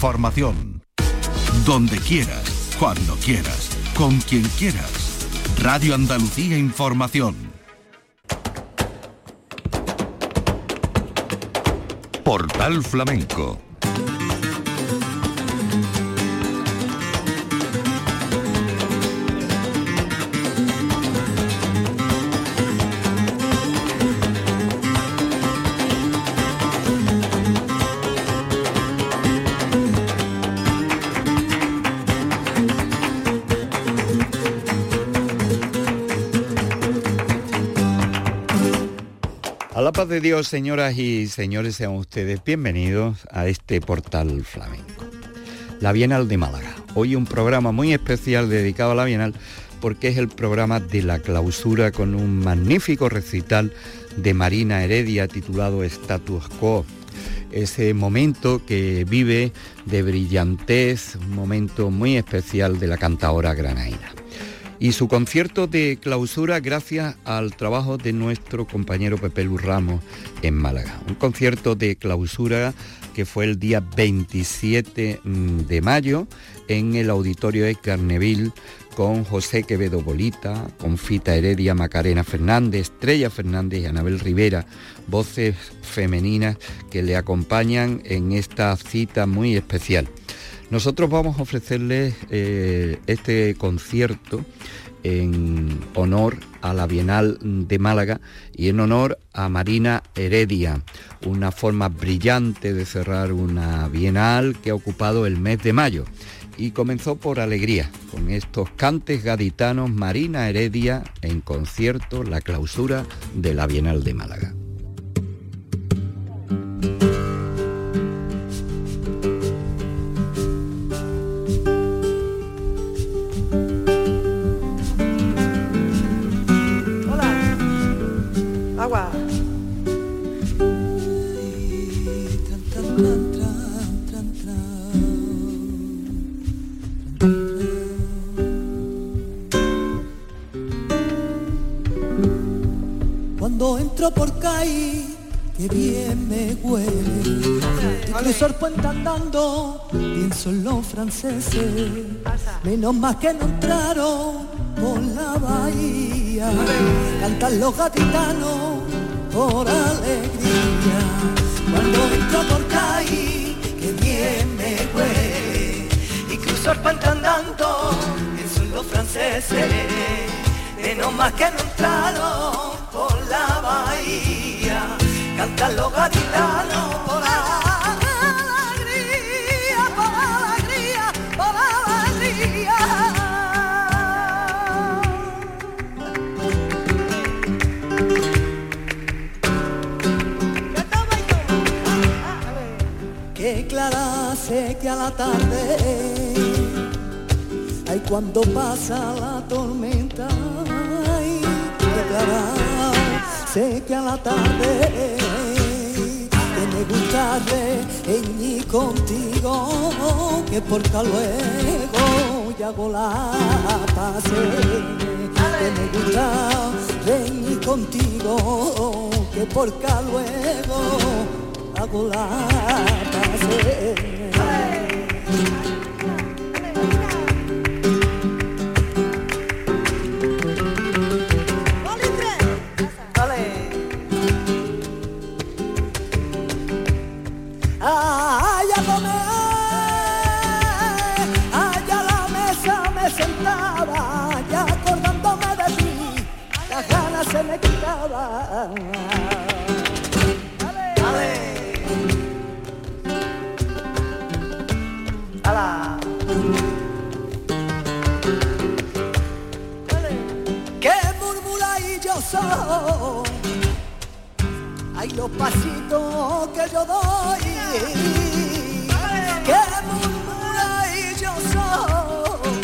Formación. Donde quieras, cuando quieras, con quien quieras. Radio Andalucía Información. Portal Flamenco de Dios, señoras y señores, sean ustedes bienvenidos a este portal flamenco. La Bienal de Málaga. Hoy un programa muy especial dedicado a la Bienal porque es el programa de la clausura con un magnífico recital de Marina Heredia titulado Status Quo. Ese momento que vive de brillantez, un momento muy especial de la cantadora granaína y su concierto de clausura gracias al trabajo de nuestro compañero Pepe Luz Ramos en Málaga. Un concierto de clausura que fue el día 27 mm, de mayo en el auditorio de Carneville con José Quevedo Bolita, con Fita Heredia, Macarena Fernández, Estrella Fernández y Anabel Rivera, voces femeninas que le acompañan en esta cita muy especial. Nosotros vamos a ofrecerles eh, este concierto en honor a la Bienal de Málaga y en honor a Marina Heredia, una forma brillante de cerrar una Bienal que ha ocupado el mes de mayo. Y comenzó por alegría, con estos cantes gaditanos Marina Heredia en concierto, la clausura de la Bienal de Málaga. Menos más que no entraron por la bahía, cantan los gatitanos por alegría, cuando entro por caí, que bien me huele, y cruzo el pienso en los franceses, menos más que no entraron por la bahía, cantan los gatitanos por alegría. Que a la tarde, ay cuando pasa la tormenta, ay que clara sé que a la tarde, que me gustaré en contigo, que porca luego ya hago la pase, que me gusta en y contigo, que porca luego hago la Allá los pasitos que yo doy, que murmura y yo soy.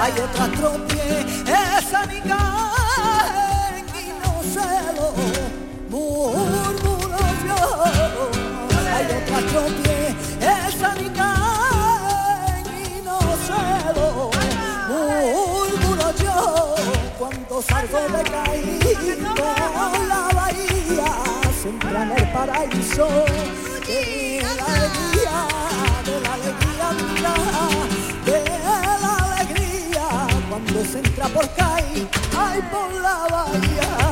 Hay otra tropie, esa mi y no se lo murmuro yo. Hay otra tropie, esa mi y no se lo murmuro yo. Cuando salgo de caí por la bahía, encuentra en el paraíso de la alegría, de la alegría de la alegría cuando se entra por calle, ay por la bahía.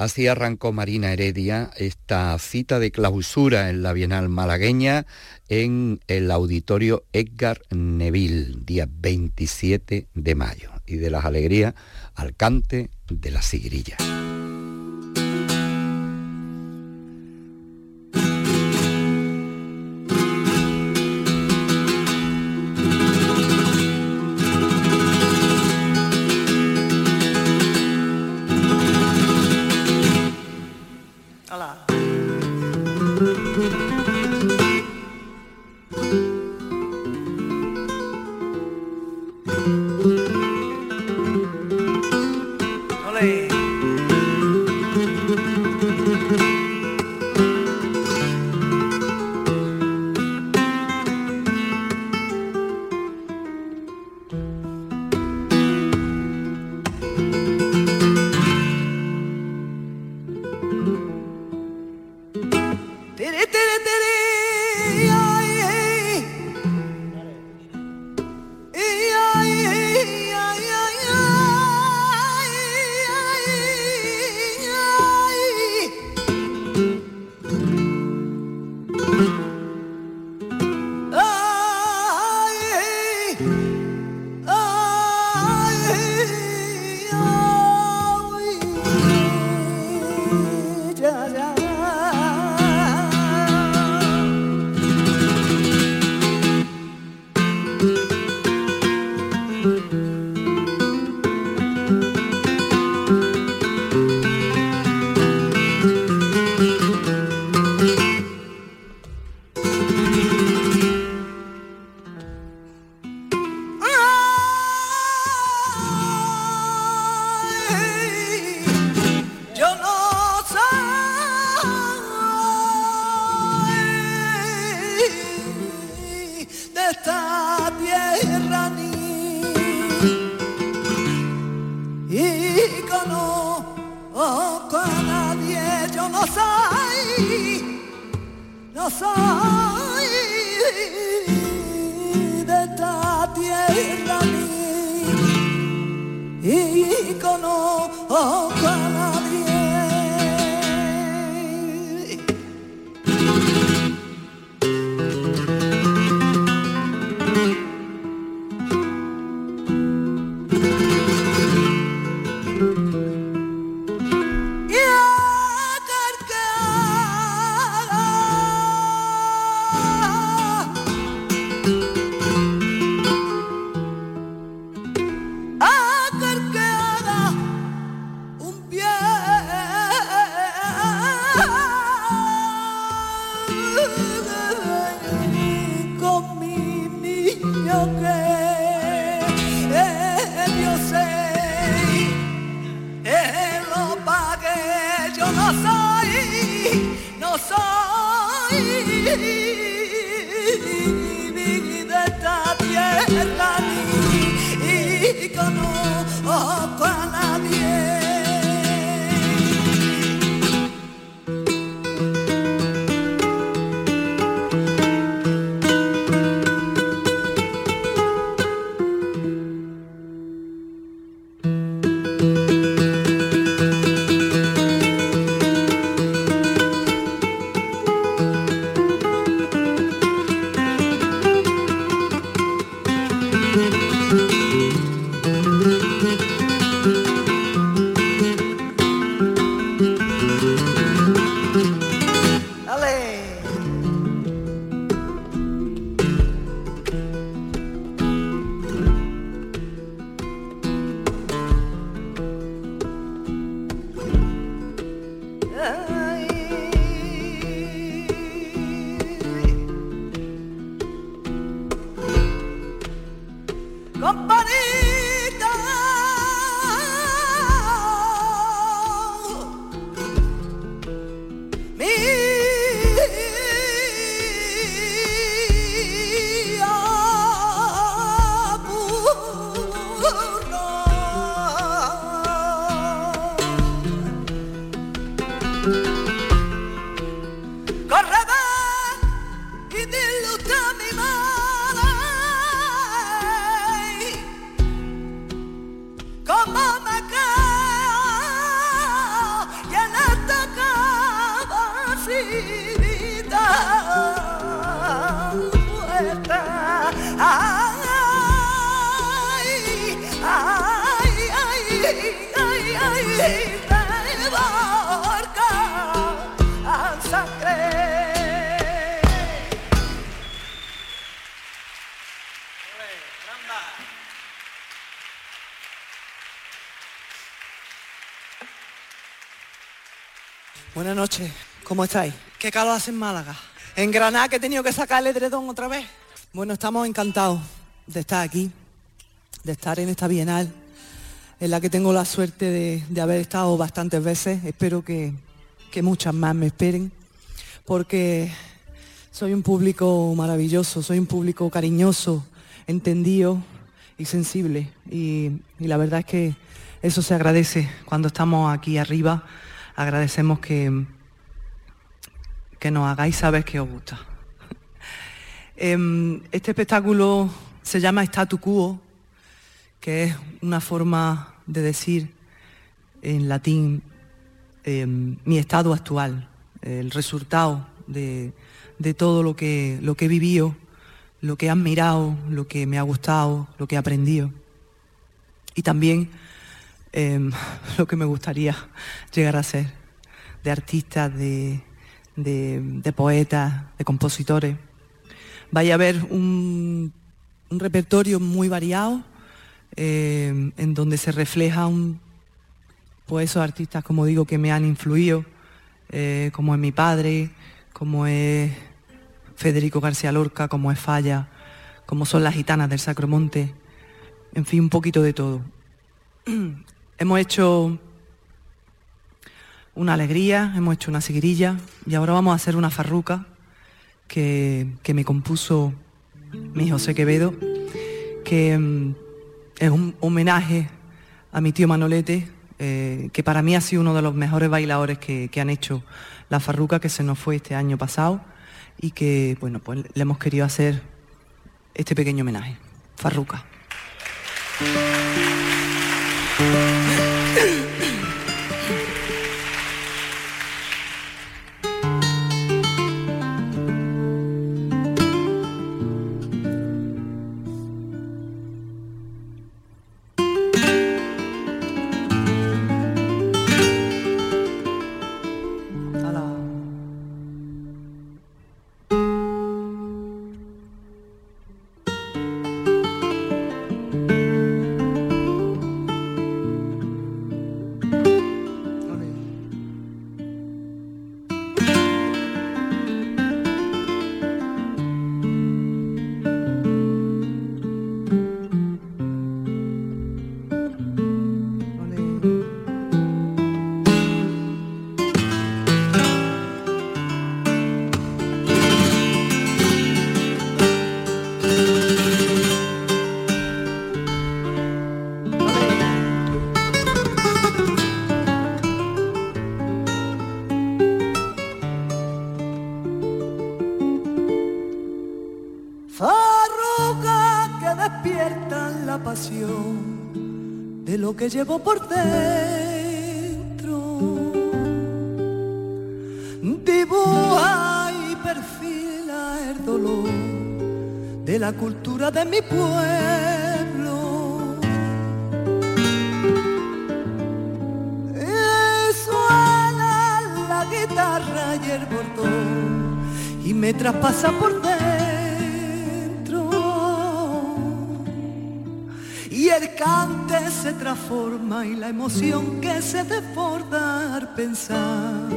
así arrancó Marina Heredia esta cita de clausura en la Bienal malagueña en el auditorio Edgar Neville, día 27 de mayo. Y de las alegrías al cante de la sigrilla. Y ¿cómo estáis? ¿Qué calor hace en Málaga? En Granada que he tenido que sacar el edredón otra vez. Bueno, estamos encantados de estar aquí, de estar en esta bienal, en la que tengo la suerte de, haber estado bastantes veces. Espero que, que muchas más me esperen, porque soy un público maravilloso, soy un público cariñoso, entendido y sensible. Y, y la verdad es que eso se agradece cuando estamos aquí arriba agradecemos que, que nos hagáis saber que os gusta. Em, este espectáculo se llama Statu Quo, que es una forma de decir en latín em, mi estado actual, el resultado de, todo lo que, lo que he vivido, lo que he admirado, lo que me ha gustado, lo que he aprendido. Y también Em, lo que me gustaría llegar a ser, de artistas, de, poetas, de compositores. Vaya a haber un, repertorio muy variado em, en donde se refleja un, pues esos artistas, como digo, que me han influido, eh, como es mi padre, como es Federico García Lorca, como es Falla, como son las gitanas del Sacromonte, en fin, un poquito de todo. Hemos hecho una alegría, hemos hecho una seguirilla y ahora vamos a hacer una farruca que, me compuso mi José Quevedo, que mm, es un homenaje a mi tío Manolete, eh, que para mí ha sido uno de los mejores bailadores que, que, han hecho la farruca que se nos fue este año pasado y que, bueno, pues le hemos querido hacer este pequeño homenaje. Farruca. Llevo por dentro. Dibuja y perfila el dolor de la cultura de mi pueblo. Y suena la guitarra y el bordón y me traspasa por dentro. Y la emoción que se desborda al pensar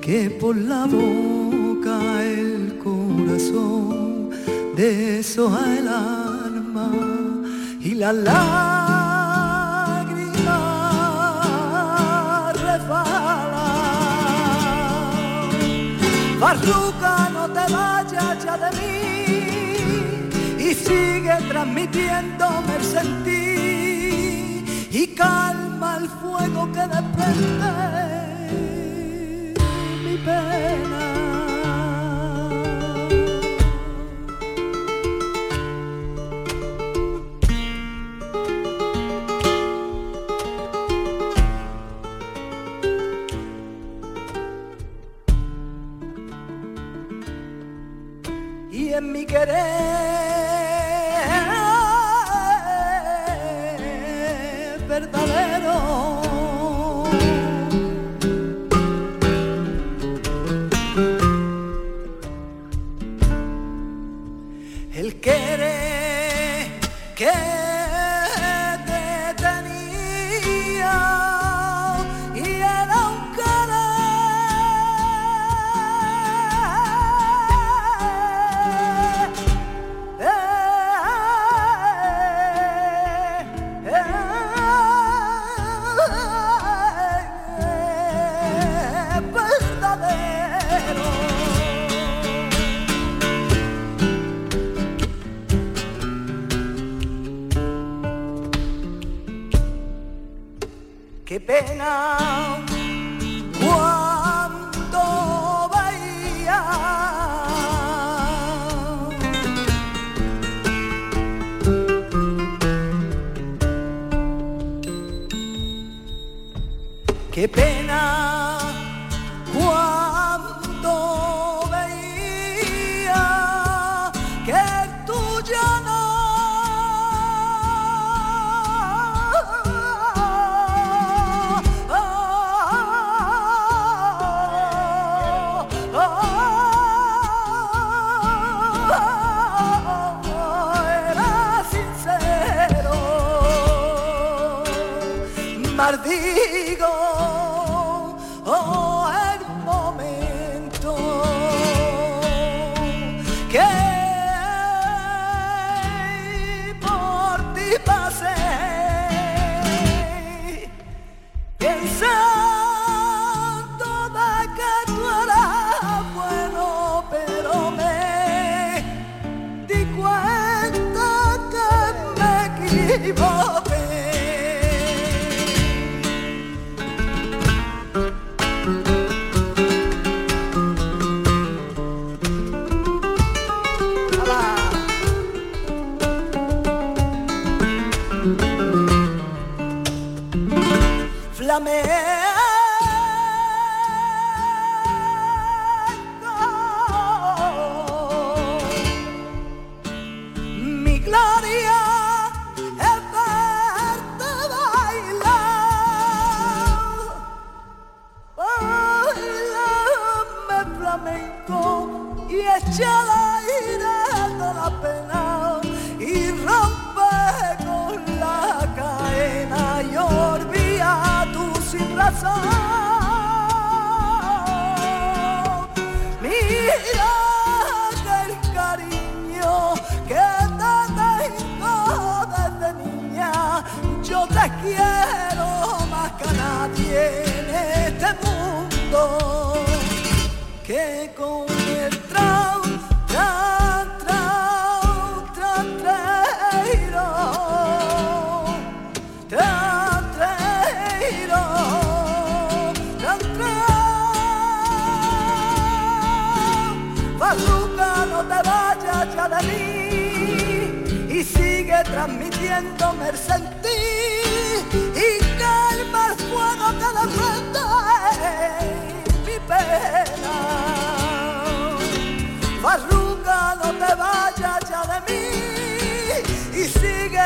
que por la boca el corazón deshoja el alma y la lágrima resbala. Barruca, no te vayas ya de mí y sigue sentir y calma el fuego que desprende mi pena. Yo te quiero más que a nadie en este mundo que con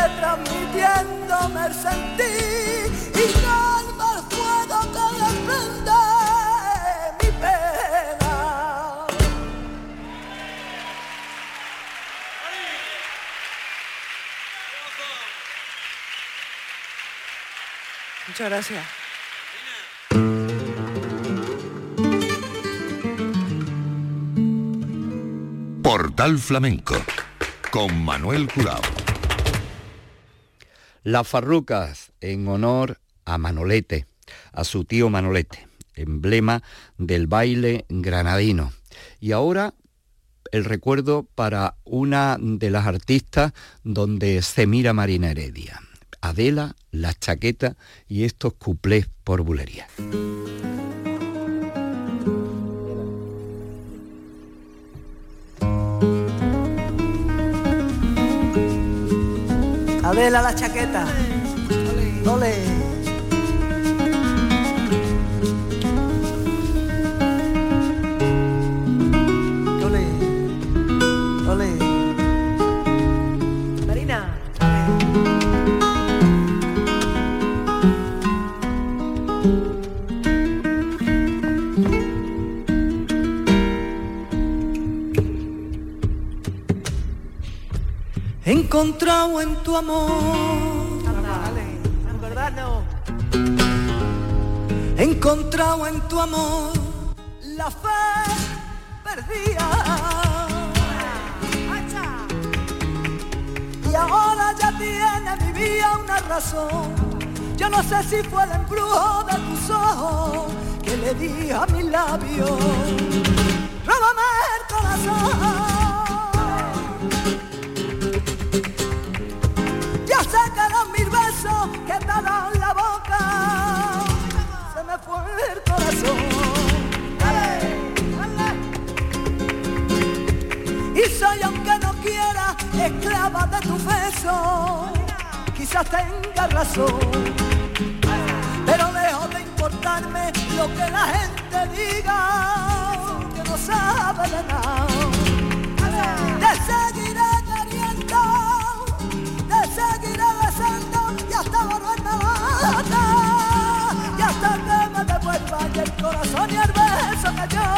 transmitiéndome el sentir y calma el fuego que desprende mi pena. Muchas gracias. Portal Flamenco con Manuel Curao. Las farrucas en honor a Manolete, a su tío Manolete, emblema del baile granadino. Y ahora el recuerdo para una de las artistas donde se mira Marina Heredia. Adela, la chaqueta y estos cuplés por bulería. Adela la chaqueta. Ole. Ole. Encontrado en tu amor. verdad no. He encontrado en tu amor la fe perdida. Y ahora ya tiene mi vida una razón. Yo no sé si fue el embrujo de tus ojos que le di a mis labios. Róbame el corazón. Esclava de tu beso. Quizás tenga razón. Pero lejos de importarme lo que la gente diga, que no sabe de nada. Te seguiré queriendo te seguiré besando y hasta volverme mata y hasta que me devuelva el corazón y el beso que yo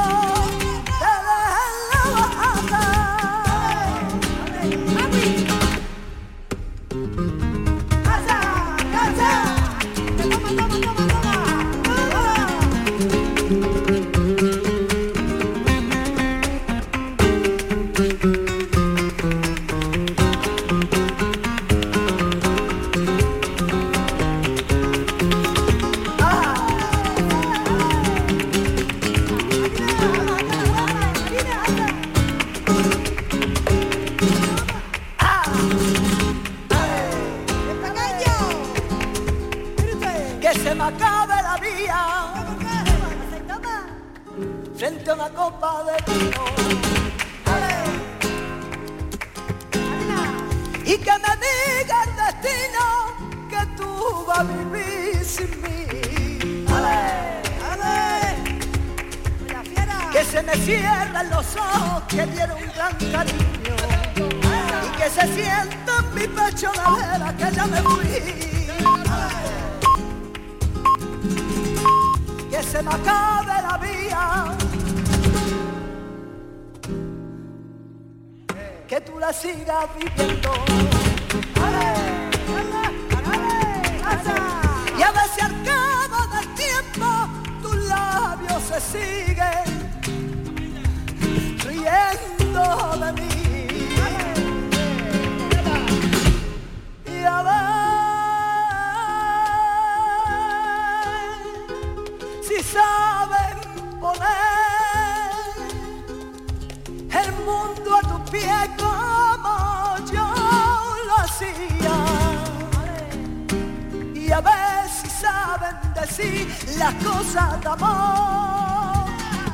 decir las cosas de amor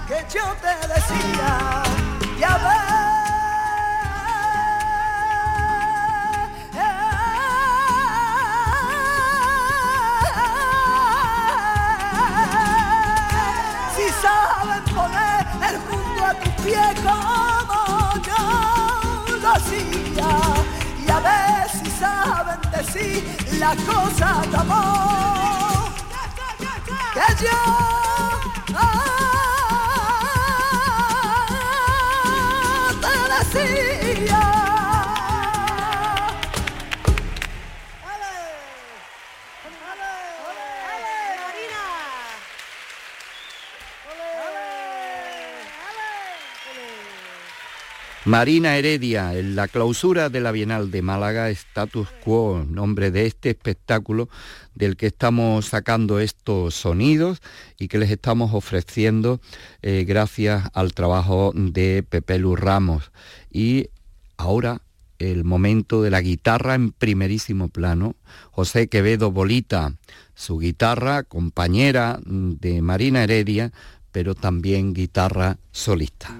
que yo te decía. Y a ver si saben poner el mundo a tus pies como yo lo hacía y a ver si saben decir la cosa de amor que yo ah, te decía. Marina Heredia, en la clausura de la Bienal de Málaga, Status Quo, nombre de este espectáculo del que estamos sacando estos sonidos y que les estamos ofreciendo eh, gracias al trabajo de Pepe Luz Ramos. Y ahora el momento de la guitarra en primerísimo plano, José Quevedo Bolita, su guitarra compañera de Marina Heredia, pero también guitarra solista.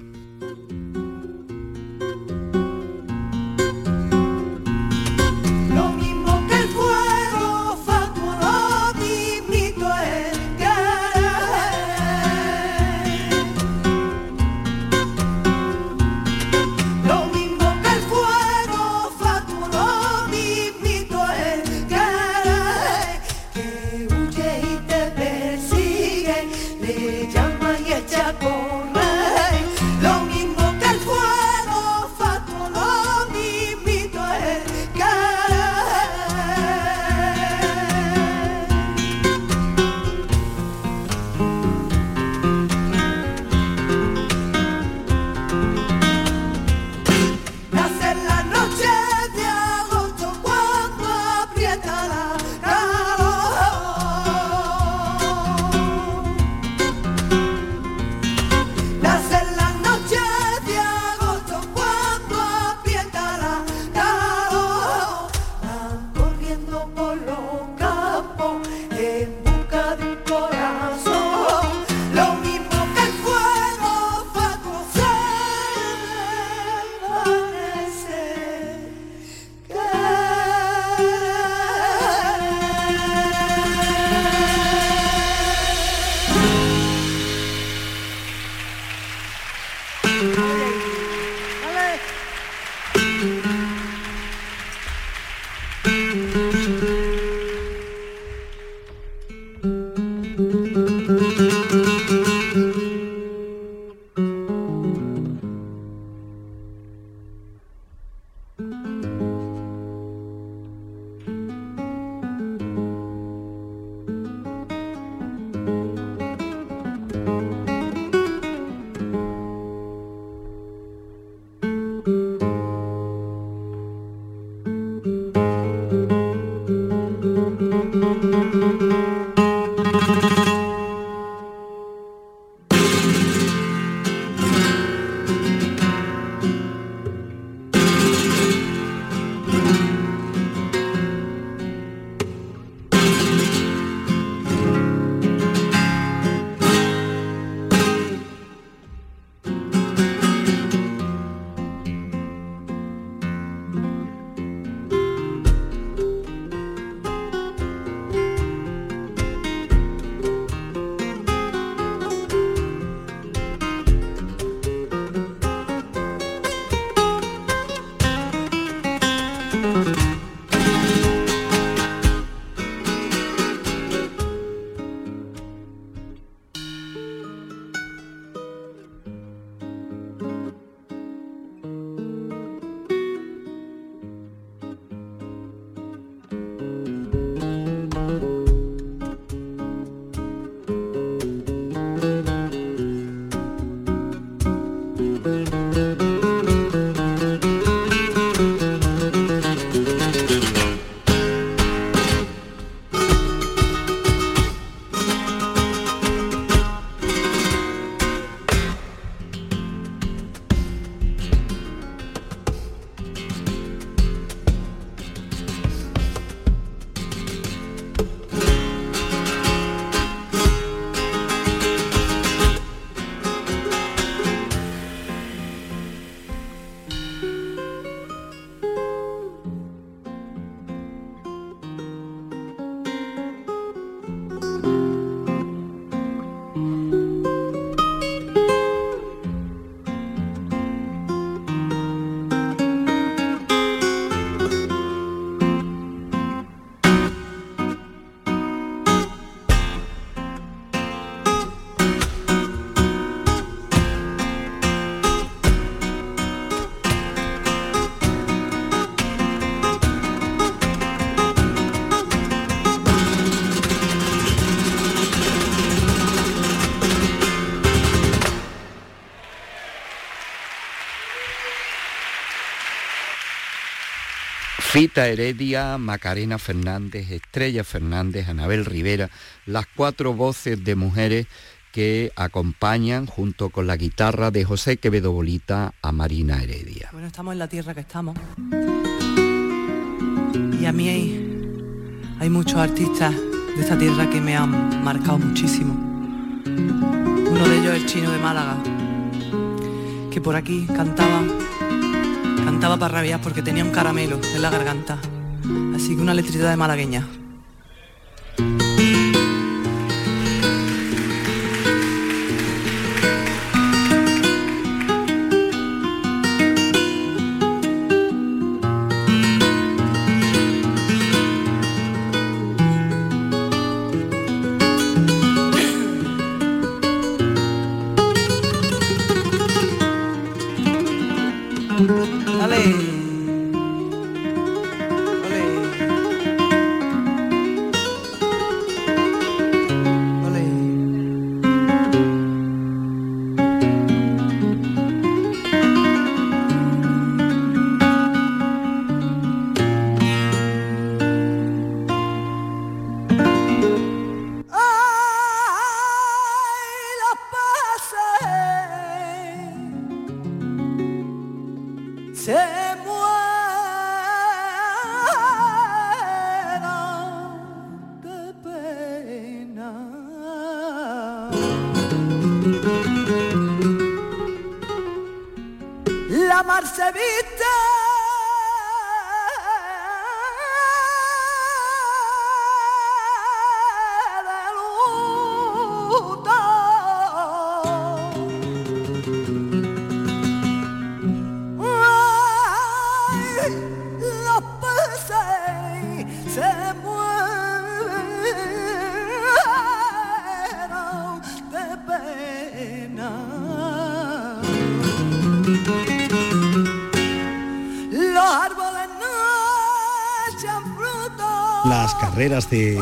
Heredia, Macarena Fernández, Estrella Fernández, Anabel Rivera, las cuatro voces de mujeres que acompañan junto con la guitarra de José Quevedo Bolita a Marina Heredia. Bueno, estamos en la tierra que estamos. Y a mí hay, hay muchos artistas de esta tierra que me han marcado muchísimo. Uno de ellos el chino de Málaga, que por aquí cantaba, cantaba para rabiar porque tenía un caramelo en la garganta. Así que una letrita de malagueña.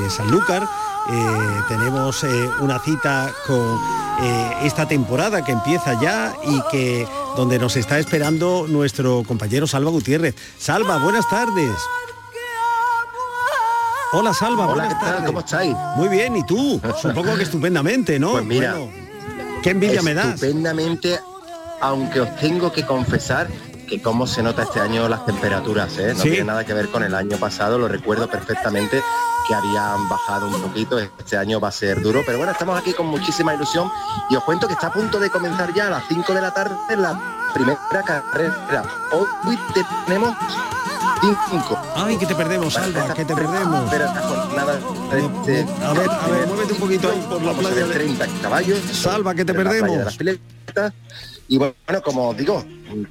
De Sanlúcar. Eh, tenemos eh, una cita con eh, esta temporada que empieza ya y que donde nos está esperando nuestro compañero Salva Gutiérrez. Salva, buenas tardes. Hola Salva, Hola, ¿qué tal? ¿Cómo estáis? Muy bien, ¿y tú? Supongo que estupendamente, ¿no? Pues mira, qué envidia me das. Estupendamente, aunque os tengo que confesar que cómo se nota este año las temperaturas, ¿eh? No tiene nada que ver con el año pasado, lo recuerdo perfectamente que habían bajado un poquito, este año va a ser duro, pero bueno, estamos aquí con muchísima ilusión y os cuento que está a punto de comenzar ya a las 5 de la tarde la primera carrera. Hoy tenemos 5. Ay, que te perdemos, Salva, que te perdemos. Pero esta jornada este, a ver, a ver, muévete un poquito ahí por la playa. De 30 caballos. Salva, que te perdemos. Y bueno, como digo,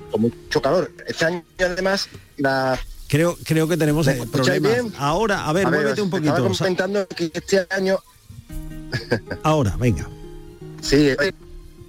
con mucho calor. Este año además la Creo, creo que tenemos problemas. Ahora, a ver, muévete un poquito. Estaba comentando que este año. Ahora, venga. Sí,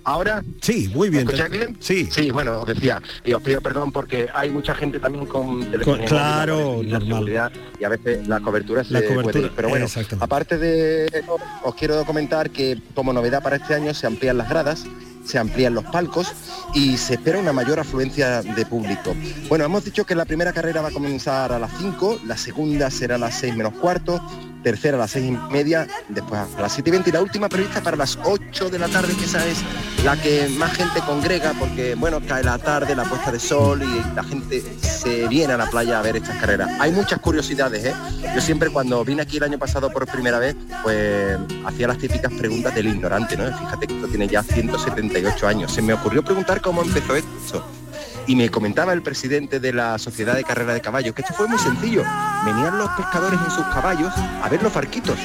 ahora. Sí, muy bien. bien? Sí. Sí, bueno, os decía, y os pido perdón porque hay mucha gente también con claro, normal. y a veces la cobertura se la cobertura, Pero bueno, aparte de eso, os quiero comentar que como novedad para este año se amplían las gradas se amplían los palcos y se espera una mayor afluencia de público. Bueno, hemos dicho que la primera carrera va a comenzar a las 5, la segunda será a las 6 menos cuarto, tercera a las seis y media, después a las 7 y 20 y la última prevista para las 8 de la tarde, que esa es la que más gente congrega porque, bueno, cae la tarde, la puesta de sol y la gente se viene a la playa a ver estas carreras. Hay muchas curiosidades, ¿eh? Yo siempre cuando vine aquí el año pasado por primera vez, pues hacía las típicas preguntas del ignorante, ¿no? Fíjate que esto tiene ya 178 años. Se me ocurrió preguntar cómo empezó esto y me comentaba el presidente de la Sociedad de Carrera de Caballos que esto fue muy sencillo. Venían los pescadores en sus caballos a ver los farquitos.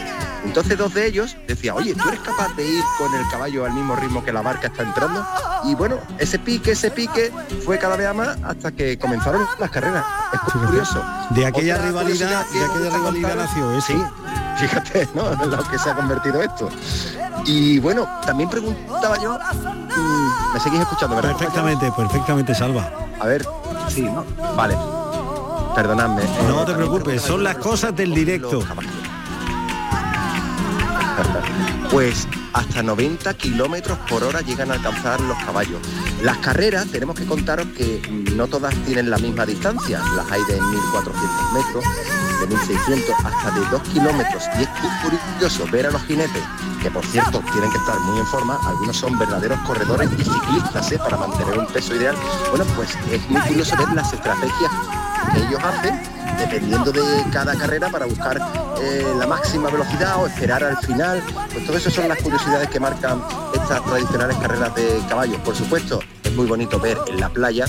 Entonces dos de ellos decían, oye, ¿tú eres capaz de ir con el caballo al mismo ritmo que la barca está entrando? Y bueno, ese pique, ese pique fue cada vez más hasta que comenzaron las carreras. Es curioso. De aquella rivalidad, de aquella rivalidad nació Sí, fíjate, ¿no? En lo que se ha convertido esto. Y bueno, también preguntaba yo, ¿me seguís escuchando, verdad? Perfectamente, perfectamente, Salva. A ver, sí, ¿no? Vale. Perdonadme. No te preocupes, son las cosas del directo. Pues hasta 90 kilómetros por hora llegan a alcanzar los caballos. Las carreras tenemos que contaros que no todas tienen la misma distancia, las hay de 1400 metros, de 1600 hasta de 2 kilómetros y es curioso ver a los jinetes, que por cierto tienen que estar muy en forma, algunos son verdaderos corredores y ciclistas ¿eh? para mantener un peso ideal. Bueno, pues es muy curioso ver las estrategias que ellos hacen dependiendo de cada carrera para buscar eh, la máxima velocidad o esperar al final. Pues todo eso son las curiosidades que marcan estas tradicionales carreras de caballos. Por supuesto, es muy bonito ver en la playa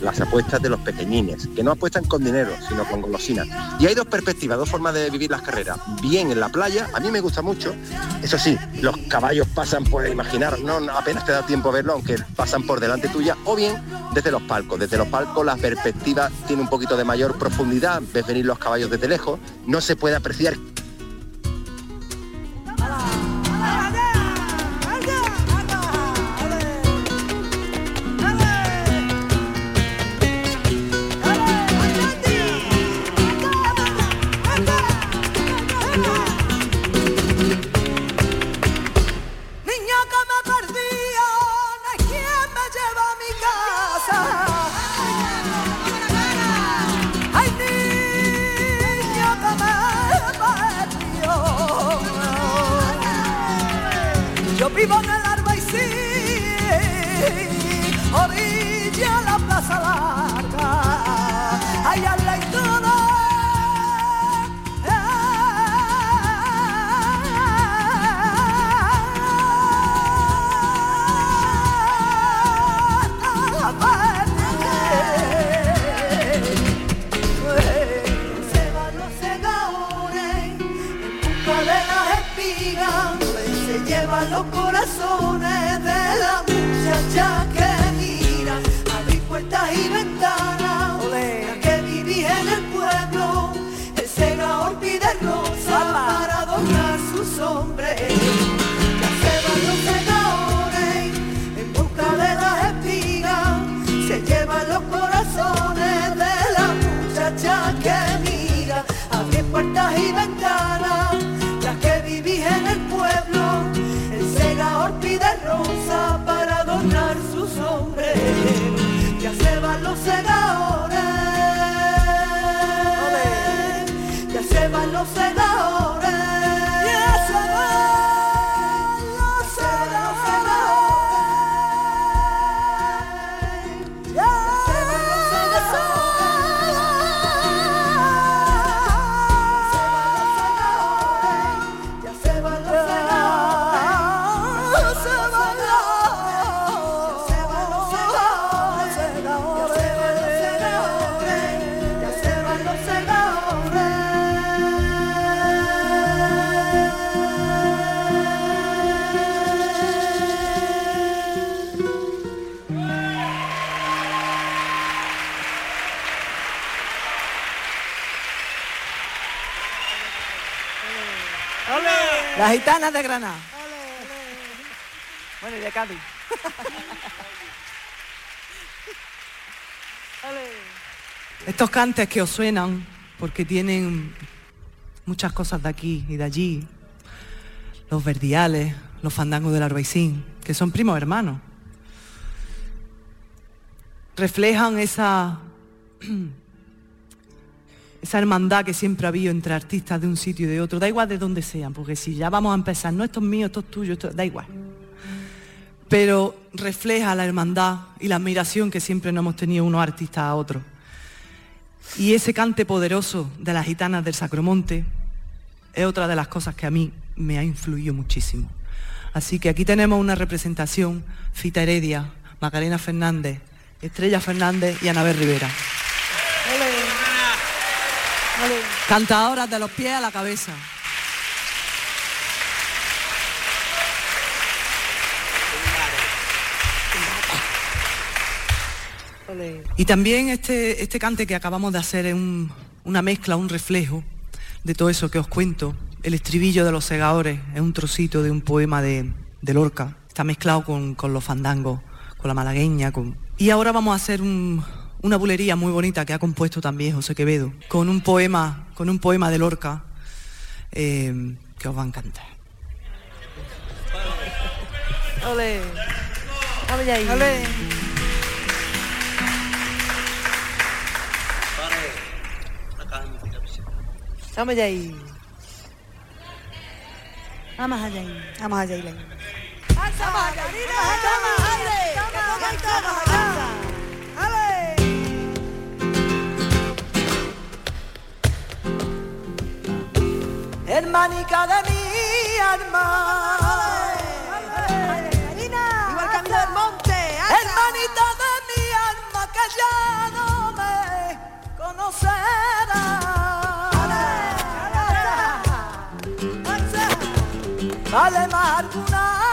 las apuestas de los pequeñines, que no apuestan con dinero, sino con golosinas. Y hay dos perspectivas, dos formas de vivir las carreras. Bien en la playa, a mí me gusta mucho. Eso sí, los caballos pasan, puedes imaginar, no apenas te da tiempo a verlo, aunque pasan por delante tuya, o bien desde los palcos. Desde los palcos la perspectiva tiene un poquito de mayor profundidad, ves venir los caballos desde lejos, no se puede apreciar De Granada. Bueno, y de Cádiz. Estos cantes que os suenan, porque tienen muchas cosas de aquí y de allí, los verdiales, los fandangos del Arbaicín, que son primos hermanos, reflejan esa esa hermandad que siempre ha habido entre artistas de un sitio y de otro, da igual de dónde sean, porque si ya vamos a empezar, no esto es mío, esto es tuyo, esto, da igual. Pero refleja la hermandad y la admiración que siempre nos hemos tenido unos artistas a otros. Y ese cante poderoso de las gitanas del Sacromonte es otra de las cosas que a mí me ha influido muchísimo. Así que aquí tenemos una representación, Fita Heredia, Macarena Fernández, Estrella Fernández y Anabel Rivera. Cantadoras de los pies a la cabeza. Y también este, este cante que acabamos de hacer es una mezcla, un reflejo de todo eso que os cuento. El estribillo de los segadores es un trocito de un poema de, Lorca. Está mezclado con, con los fandangos, con la malagueña. Con... Y ahora vamos a hacer un, una bulería muy bonita que ha compuesto también José Quevedo, con un poema, con un poema de Lorca eh, que os va a encantar. Ole. Vamos ahí. Ole. Vamos ahí. Vamos allá. Vamos allá. Vamos Hermanica de mi alma. Igual camino del monte. Hermanita de mi alma que ya no me conocerá. Vale más alguna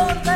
hold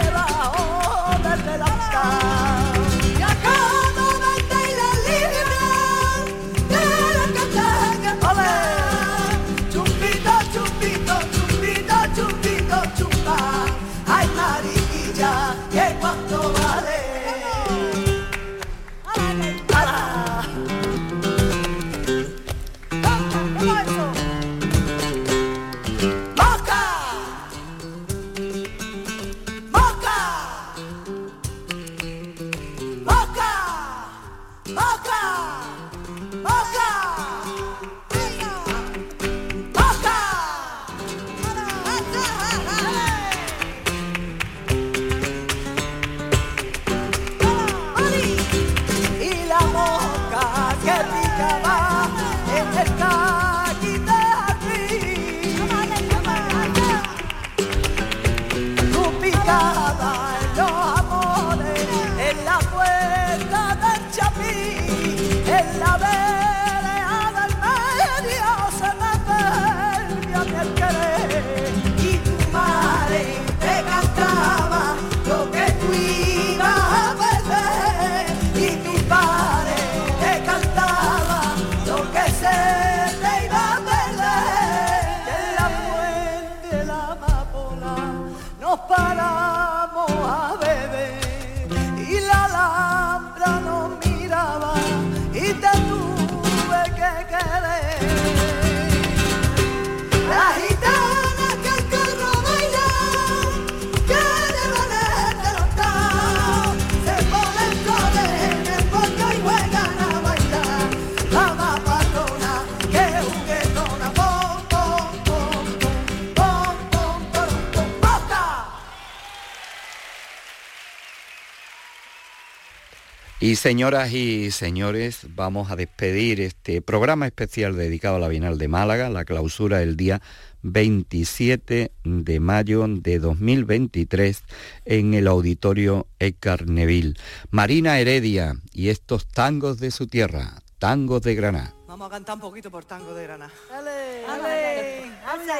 Y señoras y señores, vamos a despedir este programa especial dedicado a la Bienal de Málaga, la clausura el día 27 de mayo de 2023 en el auditorio Edgar Neville. Marina Heredia y estos tangos de su tierra, tangos de Granada. Vamos a cantar un poquito por tango de Granada. ¡Ale! ¡Ale! ¡Ale!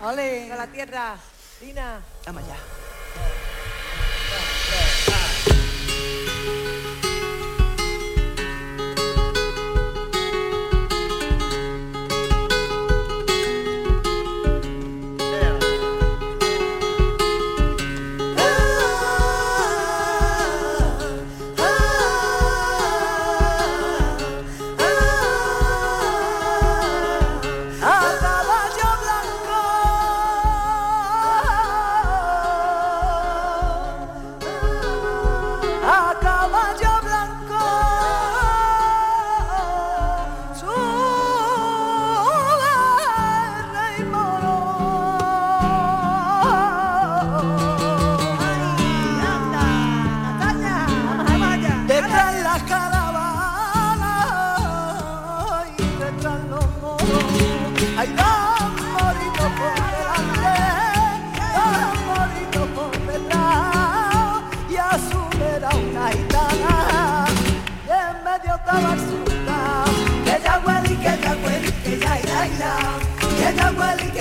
¡Ale! ¡A la tierra! ¡Lina! Vamos allá.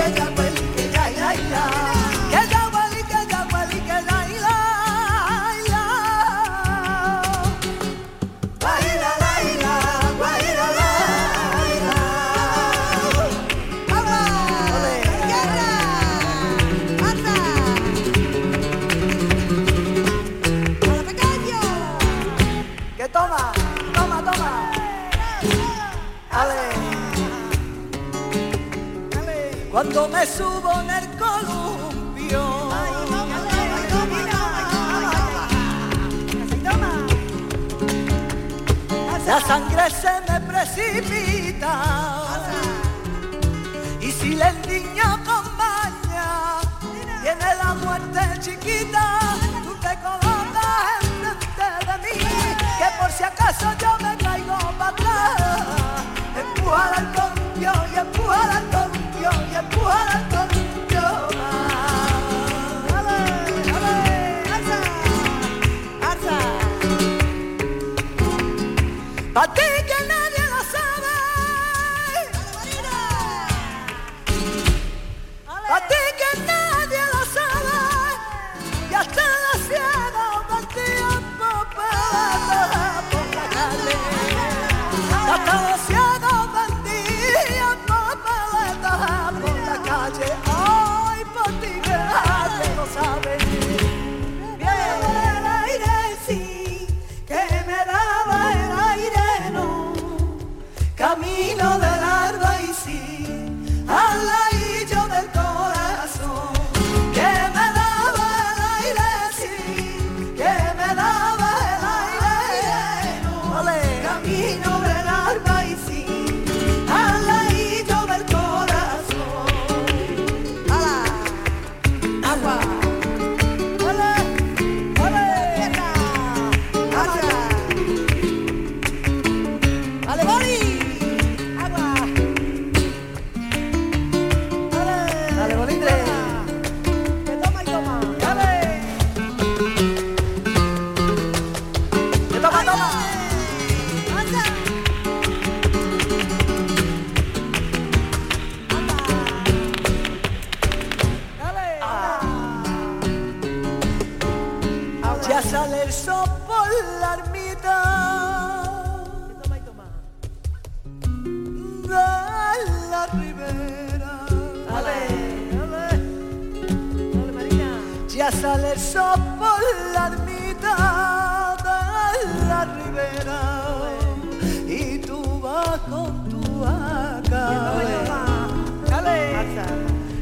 Cuando sangre se me precipita. Y si el niño acompaña, viene la muerte chiquita, tú te colocas enfrente de mí, que por si acaso yo me caigo para atrás, empujar al columpio y empujar al columpio y empujar al columpio ¡Ale,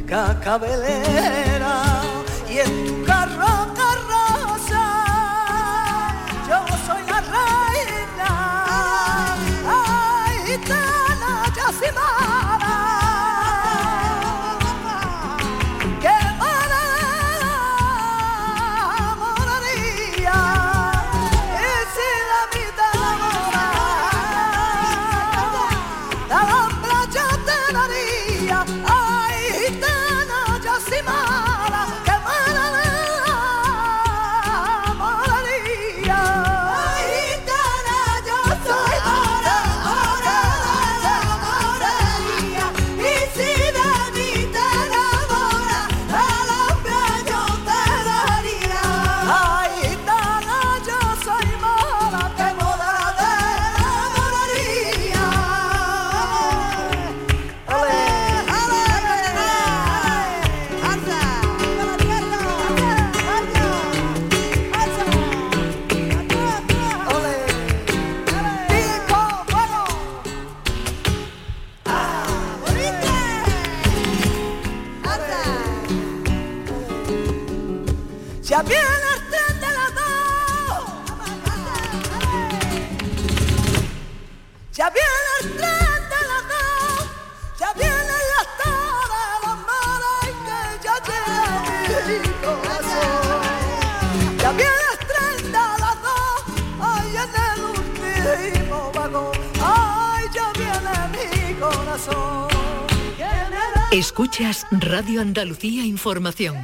cacabelera y en tu carro carroza. Yo soy la reina. Ay, tana, Andalucía Información.